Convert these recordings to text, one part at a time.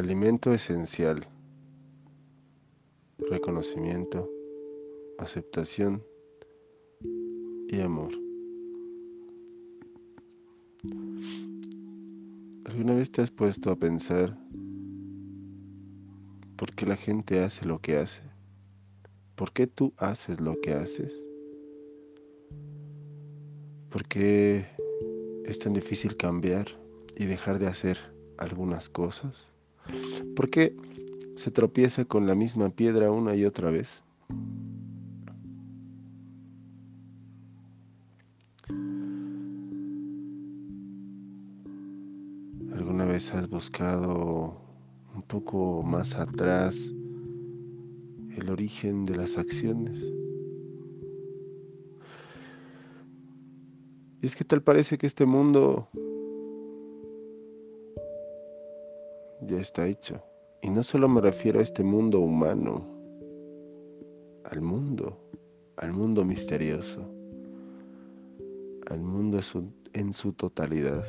alimento esencial, reconocimiento, aceptación y amor. ¿Alguna vez te has puesto a pensar por qué la gente hace lo que hace? ¿Por qué tú haces lo que haces? ¿Por qué es tan difícil cambiar y dejar de hacer algunas cosas? ¿Por qué se tropieza con la misma piedra una y otra vez? ¿Alguna vez has buscado un poco más atrás el origen de las acciones? Y es que tal parece que este mundo ya está hecho. Y no solo me refiero a este mundo humano, al mundo, al mundo misterioso, al mundo en su totalidad.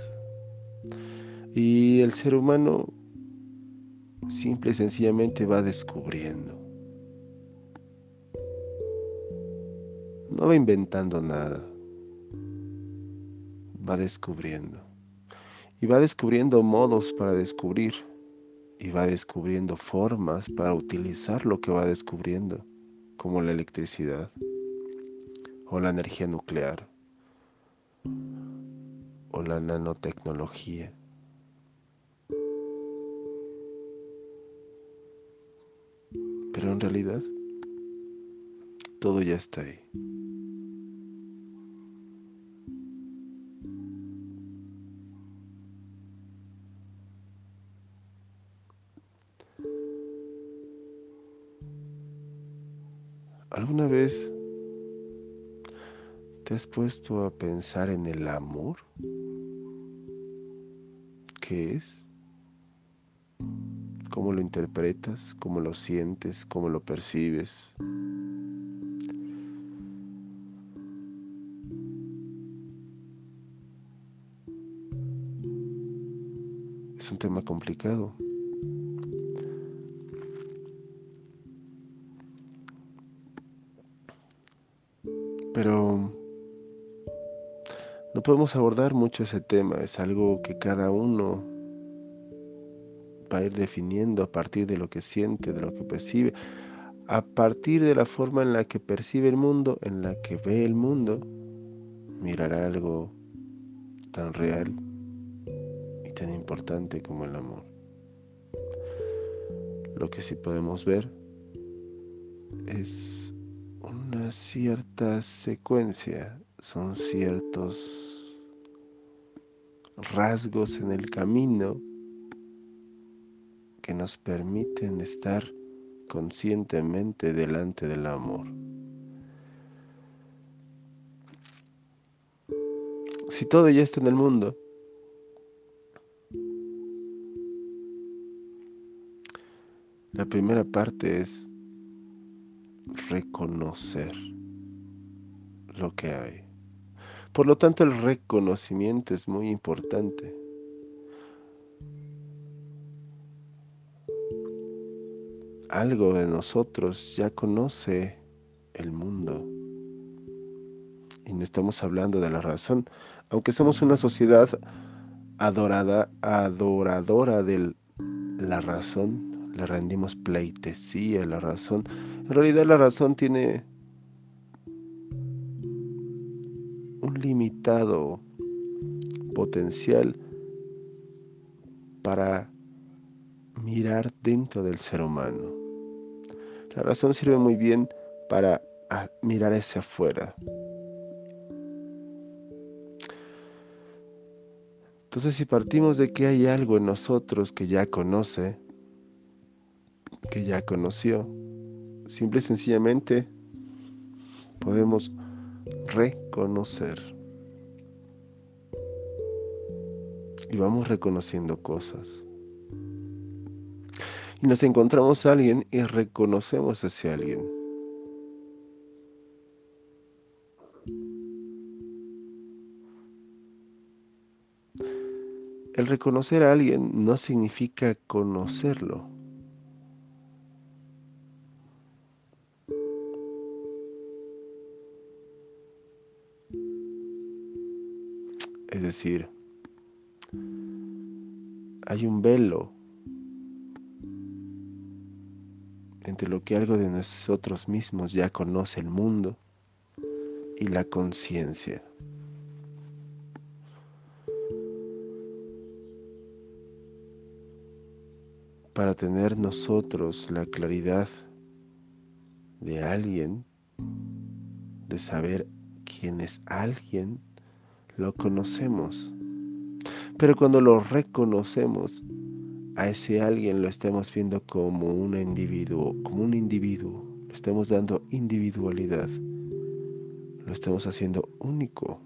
Y el ser humano simple y sencillamente va descubriendo. No va inventando nada va descubriendo. Y va descubriendo modos para descubrir. Y va descubriendo formas para utilizar lo que va descubriendo, como la electricidad o la energía nuclear o la nanotecnología. Pero en realidad todo ya está ahí. Has puesto a pensar en el amor? ¿Qué es? ¿Cómo lo interpretas? ¿Cómo lo sientes? ¿Cómo lo percibes? Es un tema complicado. No podemos abordar mucho ese tema, es algo que cada uno va a ir definiendo a partir de lo que siente, de lo que percibe, a partir de la forma en la que percibe el mundo, en la que ve el mundo, mirará algo tan real y tan importante como el amor. Lo que sí podemos ver es una cierta secuencia, son ciertos rasgos en el camino que nos permiten estar conscientemente delante del amor. Si todo ya está en el mundo, la primera parte es reconocer lo que hay. Por lo tanto, el reconocimiento es muy importante. Algo de nosotros ya conoce el mundo. Y no estamos hablando de la razón, aunque somos una sociedad adorada, adoradora de la razón, le rendimos pleitesía a la razón, en realidad la razón tiene potencial para mirar dentro del ser humano. La razón sirve muy bien para ah, mirar hacia afuera. Entonces si partimos de que hay algo en nosotros que ya conoce, que ya conoció, Simple y sencillamente podemos reconocer. Y vamos reconociendo cosas. Y nos encontramos a alguien y reconocemos a ese alguien. El reconocer a alguien no significa conocerlo. Es decir, hay un velo entre lo que algo de nosotros mismos ya conoce el mundo y la conciencia. Para tener nosotros la claridad de alguien, de saber quién es alguien, lo conocemos. Pero cuando lo reconocemos, a ese alguien lo estamos viendo como un individuo, como un individuo, le estamos dando individualidad, lo estamos haciendo único.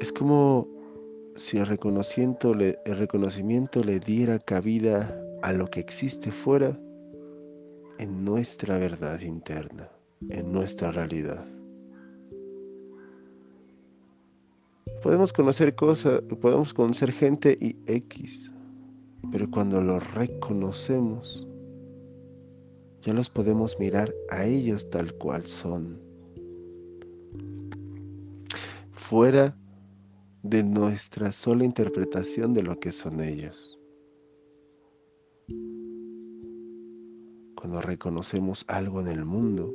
Es como si el reconocimiento, le, el reconocimiento le diera cabida a lo que existe fuera en nuestra verdad interna, en nuestra realidad. Podemos conocer cosas, podemos conocer gente y X, pero cuando los reconocemos, ya los podemos mirar a ellos tal cual son. Fuera de nuestra sola interpretación de lo que son ellos. Cuando reconocemos algo en el mundo,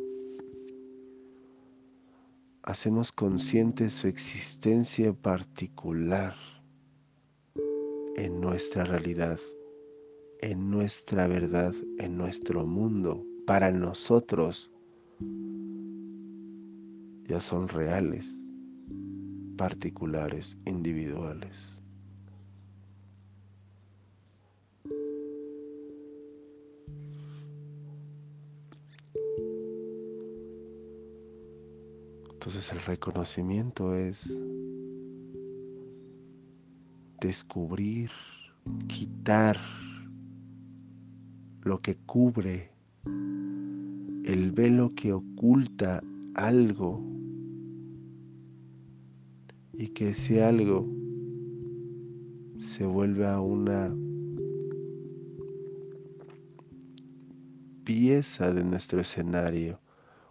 hacemos consciente su existencia particular en nuestra realidad, en nuestra verdad, en nuestro mundo, para nosotros, ya son reales, particulares, individuales. Entonces el reconocimiento es descubrir, quitar lo que cubre, el velo que oculta algo y que ese algo se vuelva una pieza de nuestro escenario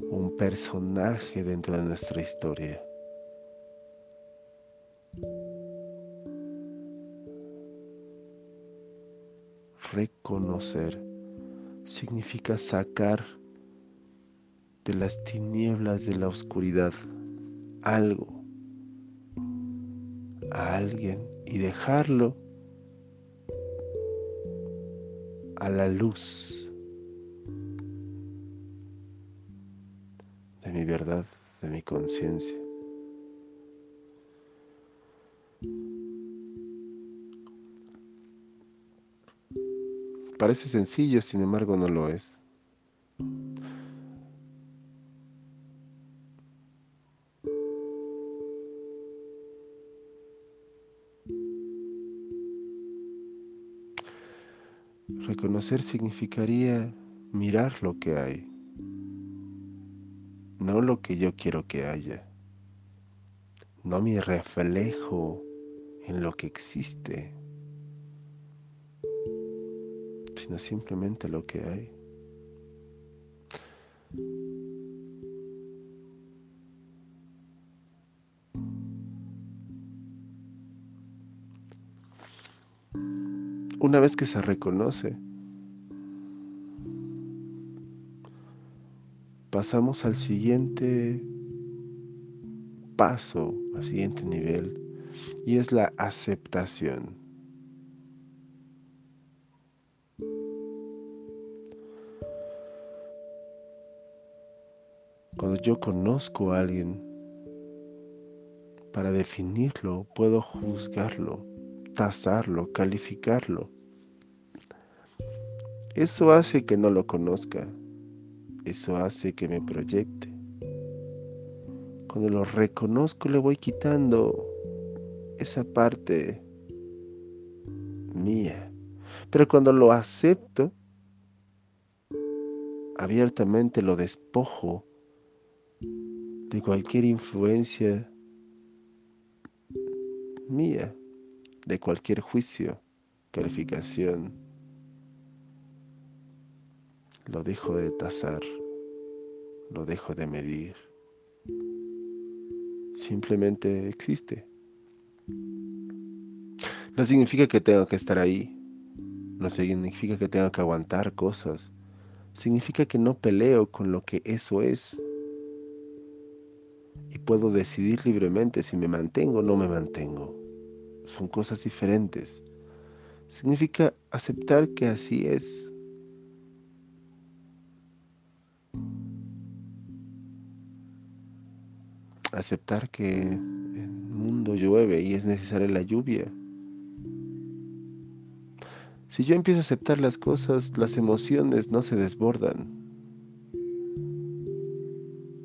un personaje dentro de nuestra historia. Reconocer significa sacar de las tinieblas de la oscuridad algo, a alguien y dejarlo a la luz de mi conciencia. Parece sencillo, sin embargo no lo es. Reconocer significaría mirar lo que hay no lo que yo quiero que haya, no mi reflejo en lo que existe, sino simplemente lo que hay. Una vez que se reconoce, pasamos al siguiente paso, al siguiente nivel, y es la aceptación. Cuando yo conozco a alguien, para definirlo, puedo juzgarlo, tasarlo, calificarlo. Eso hace que no lo conozca, eso hace que me proyecte. Cuando lo reconozco le voy quitando esa parte mía. Pero cuando lo acepto, abiertamente lo despojo de cualquier influencia mía, de cualquier juicio, calificación. Lo dejo de tasar, lo dejo de medir. Simplemente existe. No significa que tenga que estar ahí, no significa que tenga que aguantar cosas, significa que no peleo con lo que eso es. Y puedo decidir libremente si me mantengo o no me mantengo. Son cosas diferentes. Significa aceptar que así es. Aceptar que el mundo llueve y es necesaria la lluvia. Si yo empiezo a aceptar las cosas, las emociones no se desbordan.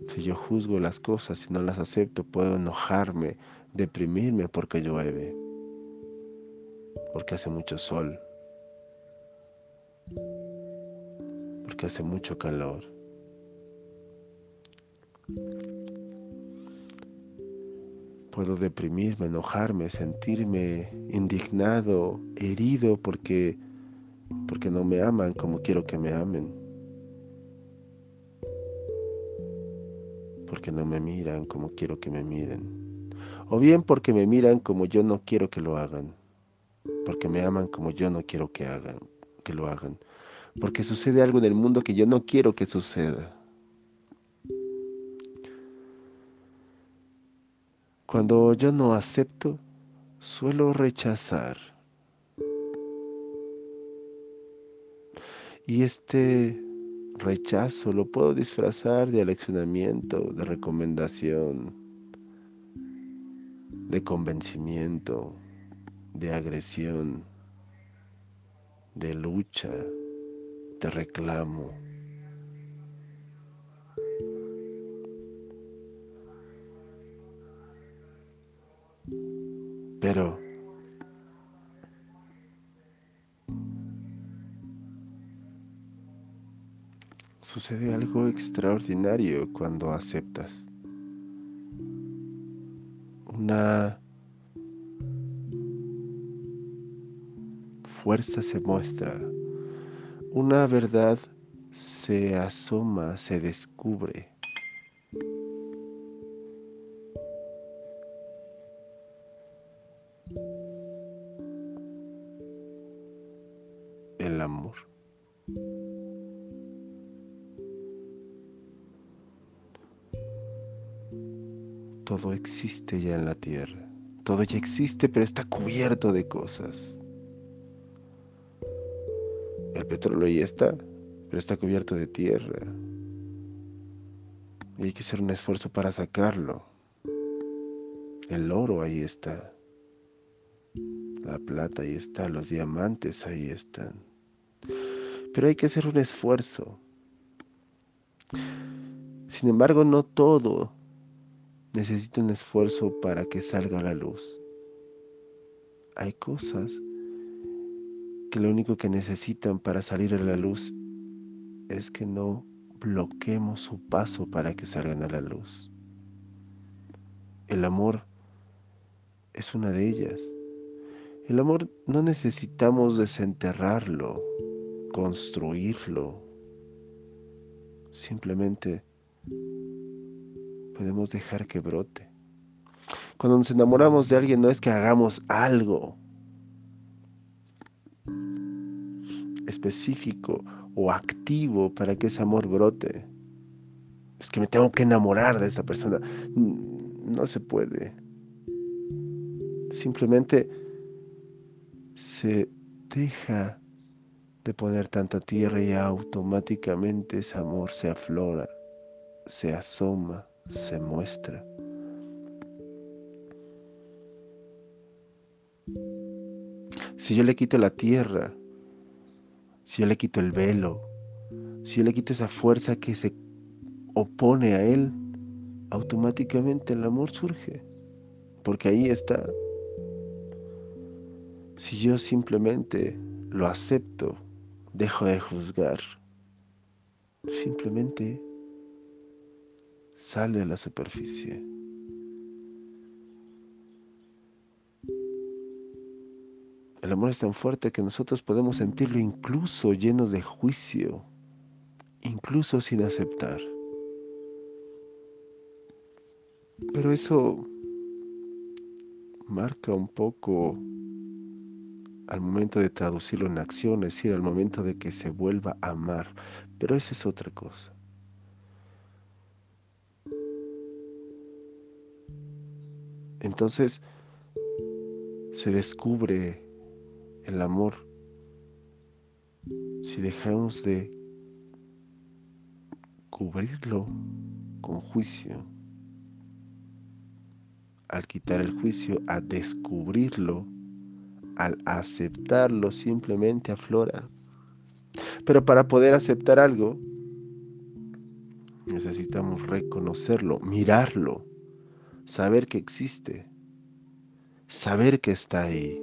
Si yo juzgo las cosas y no las acepto, puedo enojarme, deprimirme porque llueve, porque hace mucho sol, porque hace mucho calor. Puedo deprimirme, enojarme, sentirme indignado, herido porque, porque no me aman como quiero que me amen. Porque no me miran como quiero que me miren. O bien porque me miran como yo no quiero que lo hagan. Porque me aman como yo no quiero que hagan, que lo hagan. Porque sucede algo en el mundo que yo no quiero que suceda. Cuando yo no acepto, suelo rechazar. Y este rechazo lo puedo disfrazar de aleccionamiento, de recomendación, de convencimiento, de agresión, de lucha, de reclamo. Pero sucede algo extraordinario cuando aceptas. Una fuerza se muestra, una verdad se asoma, se descubre. Existe ya en la tierra. Todo ya existe, pero está cubierto de cosas. El petróleo ya está, pero está cubierto de tierra. Y hay que hacer un esfuerzo para sacarlo. El oro ahí está. La plata ahí está. Los diamantes ahí están. Pero hay que hacer un esfuerzo. Sin embargo, no todo necesita un esfuerzo para que salga a la luz. Hay cosas que lo único que necesitan para salir a la luz es que no bloquemos su paso para que salgan a la luz. El amor es una de ellas. El amor no necesitamos desenterrarlo, construirlo. Simplemente podemos dejar que brote. Cuando nos enamoramos de alguien no es que hagamos algo específico o activo para que ese amor brote. Es que me tengo que enamorar de esa persona. No se puede. Simplemente se deja de poner tanta tierra y automáticamente ese amor se aflora, se asoma, se muestra. Si yo le quito la tierra, si yo le quito el velo, si yo le quito esa fuerza que se opone a él, automáticamente el amor surge, porque ahí está. Si yo simplemente lo acepto, dejo de juzgar, simplemente sale a la superficie. El amor es tan fuerte que nosotros podemos sentirlo incluso llenos de juicio, incluso sin aceptar. Pero eso marca un poco al momento de traducirlo en acción, es decir, al momento de que se vuelva a amar. Pero esa es otra cosa. Entonces se descubre el amor si dejamos de cubrirlo con juicio. Al quitar el juicio, a descubrirlo, al aceptarlo, simplemente aflora. Pero para poder aceptar algo, necesitamos reconocerlo, mirarlo, saber que existe, saber que está ahí,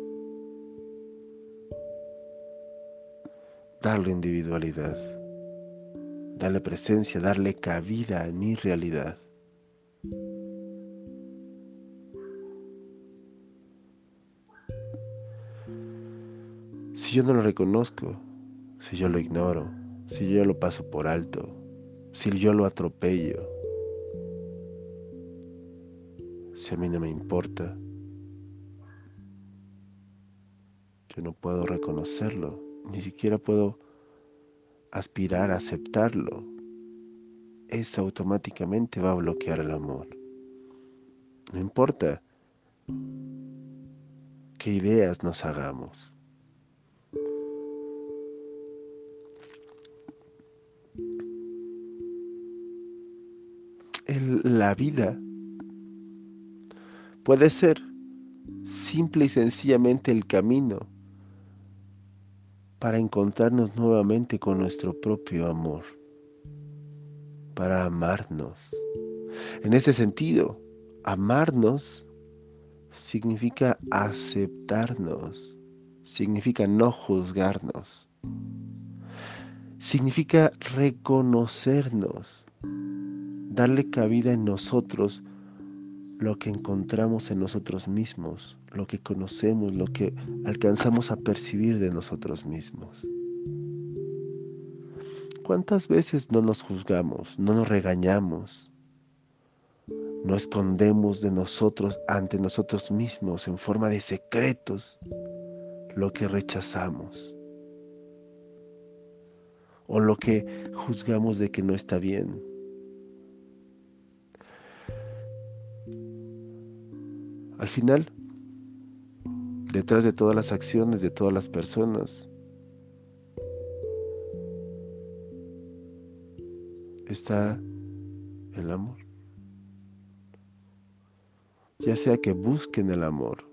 darle individualidad, darle presencia, darle cabida en mi realidad. Si yo no lo reconozco, si yo lo ignoro, si yo lo paso por alto, si yo lo atropello, si a mí no me importa, yo no puedo reconocerlo, ni siquiera puedo aspirar a aceptarlo. Eso automáticamente va a bloquear el amor. No importa qué ideas nos hagamos. la vida puede ser simple y sencillamente el camino para encontrarnos nuevamente con nuestro propio amor, para amarnos. En ese sentido, amarnos significa aceptarnos, significa no juzgarnos, significa reconocernos, darle cabida en nosotros lo que encontramos en nosotros mismos, lo que conocemos, lo que alcanzamos a percibir de nosotros mismos. ¿Cuántas veces no nos juzgamos, no nos regañamos, no escondemos de nosotros ante nosotros mismos en forma de secretos lo que rechazamos o lo que juzgamos de que no está bien? Al final, detrás de todas las acciones de todas las personas, está el amor. Ya sea que busquen el amor,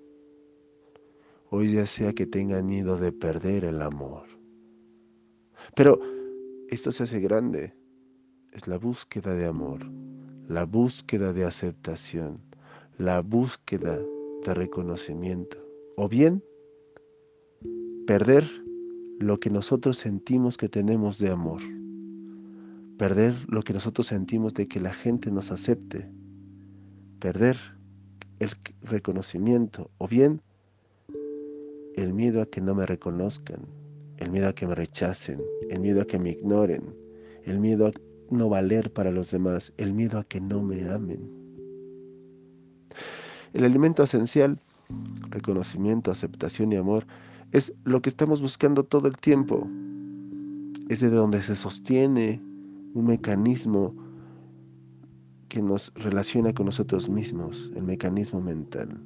o ya sea que tengan miedo de perder el amor. Pero esto se hace grande. Es la búsqueda de amor, la búsqueda de aceptación, la búsqueda de reconocimiento. O bien, perder lo que nosotros sentimos que tenemos de amor. Perder lo que nosotros sentimos de que la gente nos acepte. Perder el reconocimiento. O bien, el miedo a que no me reconozcan. El miedo a que me rechacen. El miedo a que me ignoren. El miedo a no valer para los demás. El miedo a que no me amen. El alimento esencial, reconocimiento, aceptación y amor, es lo que estamos buscando todo el tiempo. Es de donde se sostiene un mecanismo que nos relaciona con nosotros mismos, el mecanismo mental.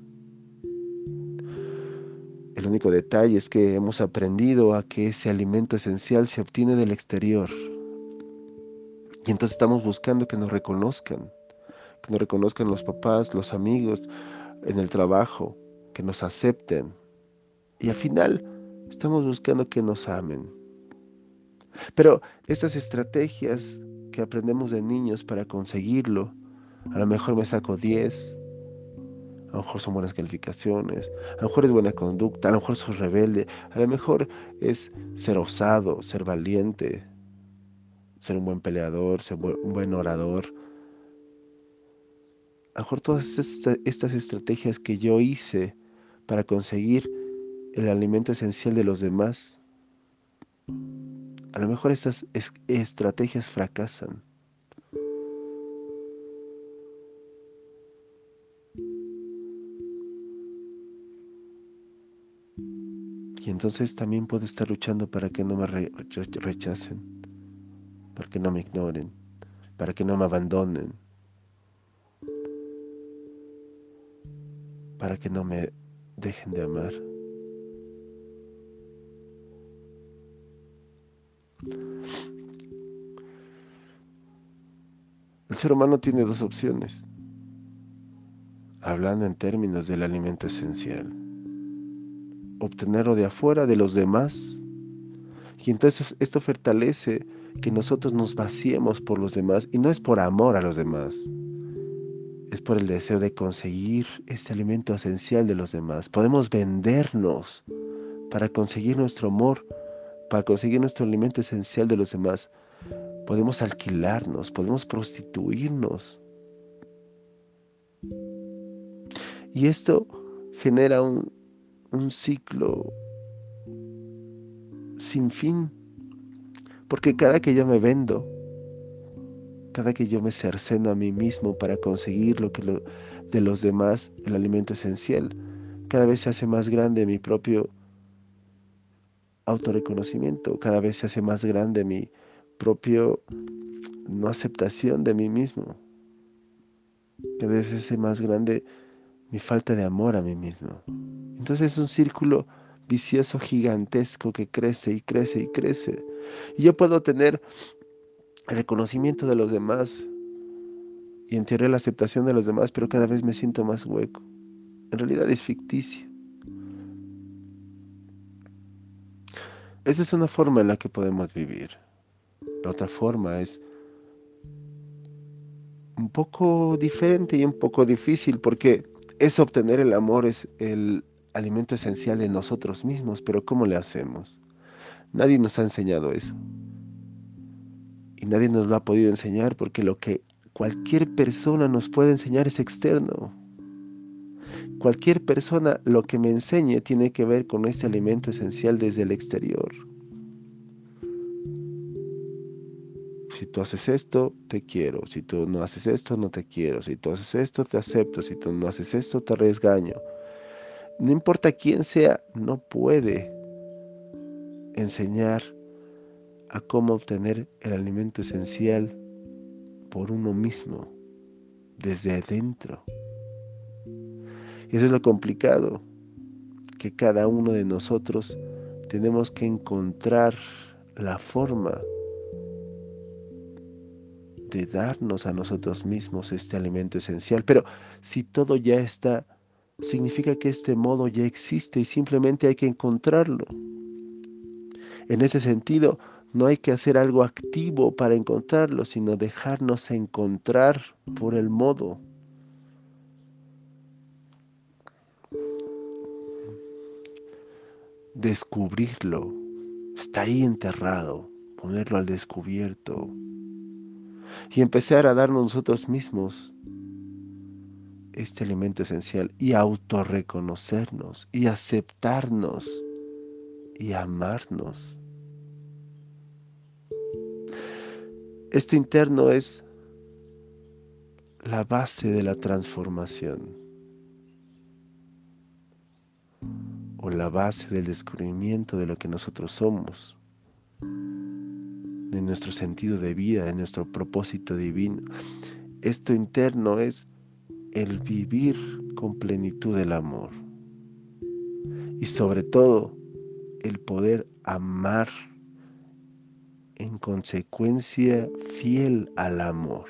El único detalle es que hemos aprendido a que ese alimento esencial se obtiene del exterior. Y entonces estamos buscando que nos reconozcan, que nos reconozcan los papás, los amigos, en el trabajo, que nos acepten. Y al final estamos buscando que nos amen. Pero estas estrategias que aprendemos de niños para conseguirlo, a lo mejor me saco 10, a lo mejor son buenas calificaciones, a lo mejor es buena conducta, a lo mejor soy rebelde, a lo mejor es ser osado, ser valiente, ser un buen peleador, ser un buen orador, a lo mejor todas estas estrategias que yo hice para conseguir el alimento esencial de los demás, a lo mejor estas estrategias fracasan. Y entonces también puedo estar luchando para que no me rechacen, para que no me ignoren, para que no me abandonen, para que no me dejen de amar. El ser humano tiene dos opciones, hablando en términos del alimento esencial obtenerlo de afuera, de los demás. Y entonces esto fortalece que nosotros nos vaciemos por los demás y no es por amor a los demás, es por el deseo de conseguir este alimento esencial de los demás. Podemos vendernos para conseguir nuestro amor, para conseguir nuestro alimento esencial de los demás. Podemos alquilarnos, podemos prostituirnos. Y esto genera un, un ciclo sin fin. Porque cada que yo me vendo, cada que yo me cerceno a mí mismo para conseguir lo que lo, de los demás, el alimento esencial, cada vez se hace más grande mi propio autorreconocimiento, cada vez se hace más grande mi propio no aceptación de mí mismo, cada vez se hace más grande mi falta de amor a mí mismo. Entonces es un círculo vicioso gigantesco que crece y crece y crece. Y yo puedo tener el reconocimiento de los demás y en teoría la aceptación de los demás, pero cada vez me siento más hueco. En realidad es ficticio. Esa es una forma en la que podemos vivir. La otra forma es un poco diferente y un poco difícil porque es obtener el amor, es el alimento esencial de nosotros mismos, pero ¿cómo le hacemos? Nadie nos ha enseñado eso. Y nadie nos lo ha podido enseñar porque lo que cualquier persona nos puede enseñar es externo. Cualquier persona lo que me enseñe tiene que ver con ese alimento esencial desde el exterior. Si tú haces esto, te quiero. Si tú no haces esto, no te quiero. Si tú haces esto, te acepto. Si tú no haces esto, te resgaño no importa quién sea, no puede enseñar a cómo obtener el alimento esencial por uno mismo, desde adentro. Y eso es lo complicado, que cada uno de nosotros tenemos que encontrar la forma de darnos a nosotros mismos este alimento esencial. Pero si todo ya está significa que este modo ya existe y simplemente hay que encontrarlo. En ese sentido, no hay que hacer algo activo para encontrarlo, sino dejarnos encontrar por el modo. Descubrirlo. Está ahí enterrado. Ponerlo al descubierto. Y empezar a darnos nosotros mismos este elemento esencial y autorreconocernos y aceptarnos y amarnos. Esto interno es la base de la transformación o la base del descubrimiento de lo que nosotros somos, de nuestro sentido de vida, de nuestro propósito divino. Esto interno es el vivir con plenitud del amor y sobre todo el poder amar en consecuencia fiel al amor.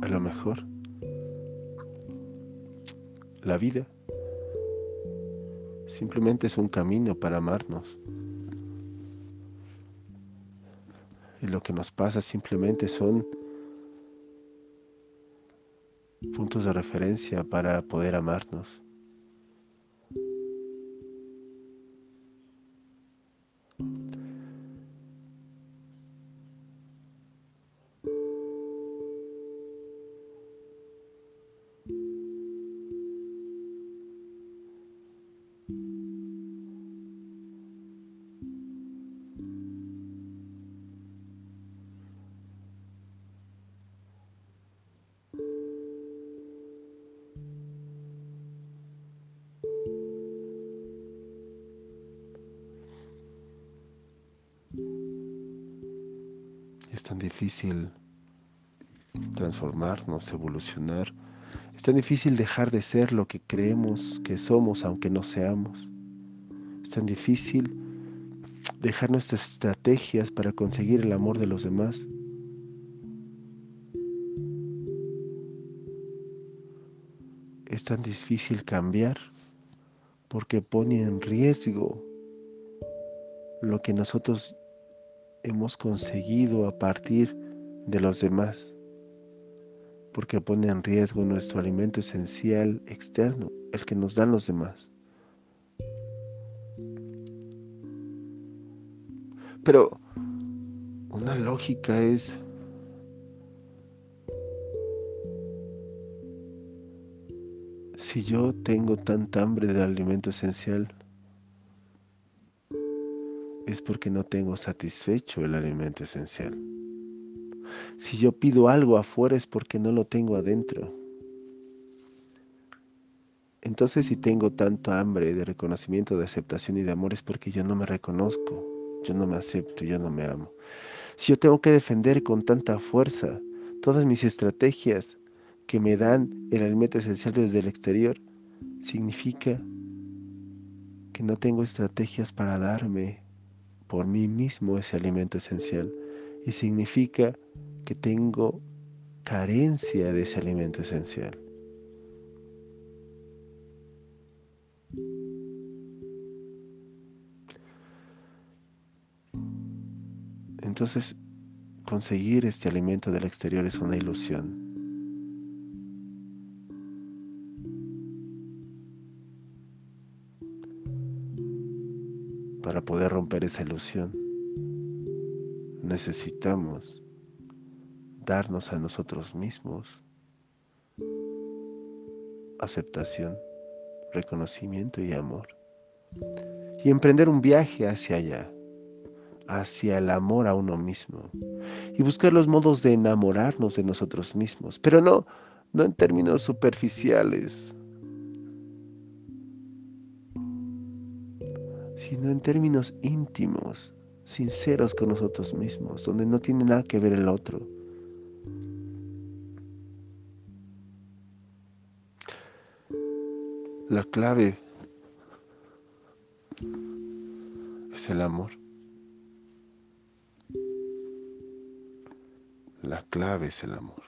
a lo mejor la vida simplemente es un camino para amarnos. Lo que nos pasa simplemente son puntos de referencia para poder amarnos. Difícil transformarnos, evolucionar. Es tan difícil dejar de ser lo que creemos que somos aunque no seamos. Es tan difícil dejar nuestras estrategias para conseguir el amor de los demás. Es tan difícil cambiar porque pone en riesgo lo que nosotros hemos conseguido a partir de los demás, porque pone en riesgo nuestro alimento esencial externo, el que nos dan los demás. Pero una lógica es si yo tengo tanta hambre de alimento esencial, es porque no tengo satisfecho el alimento esencial. Si yo pido algo afuera es porque no lo tengo adentro. Entonces si tengo tanto hambre de reconocimiento, de aceptación y de amor es porque yo no me reconozco, yo no me acepto, yo no me amo. Si yo tengo que defender con tanta fuerza todas mis estrategias que me dan el alimento esencial desde el exterior, significa que no tengo estrategias para darme por mí mismo ese alimento esencial y significa que tengo carencia de ese alimento esencial. Entonces, conseguir este alimento del exterior es una ilusión. Para poder romper esa ilusión, necesitamos darnos a nosotros mismos aceptación, reconocimiento y amor. Y emprender un viaje hacia allá, hacia el amor a uno mismo. Y buscar los modos de enamorarnos de nosotros mismos, pero no, no en términos superficiales, sino en términos íntimos, sinceros con nosotros mismos, donde no tiene nada que ver el otro. La clave es el amor. La clave es el amor.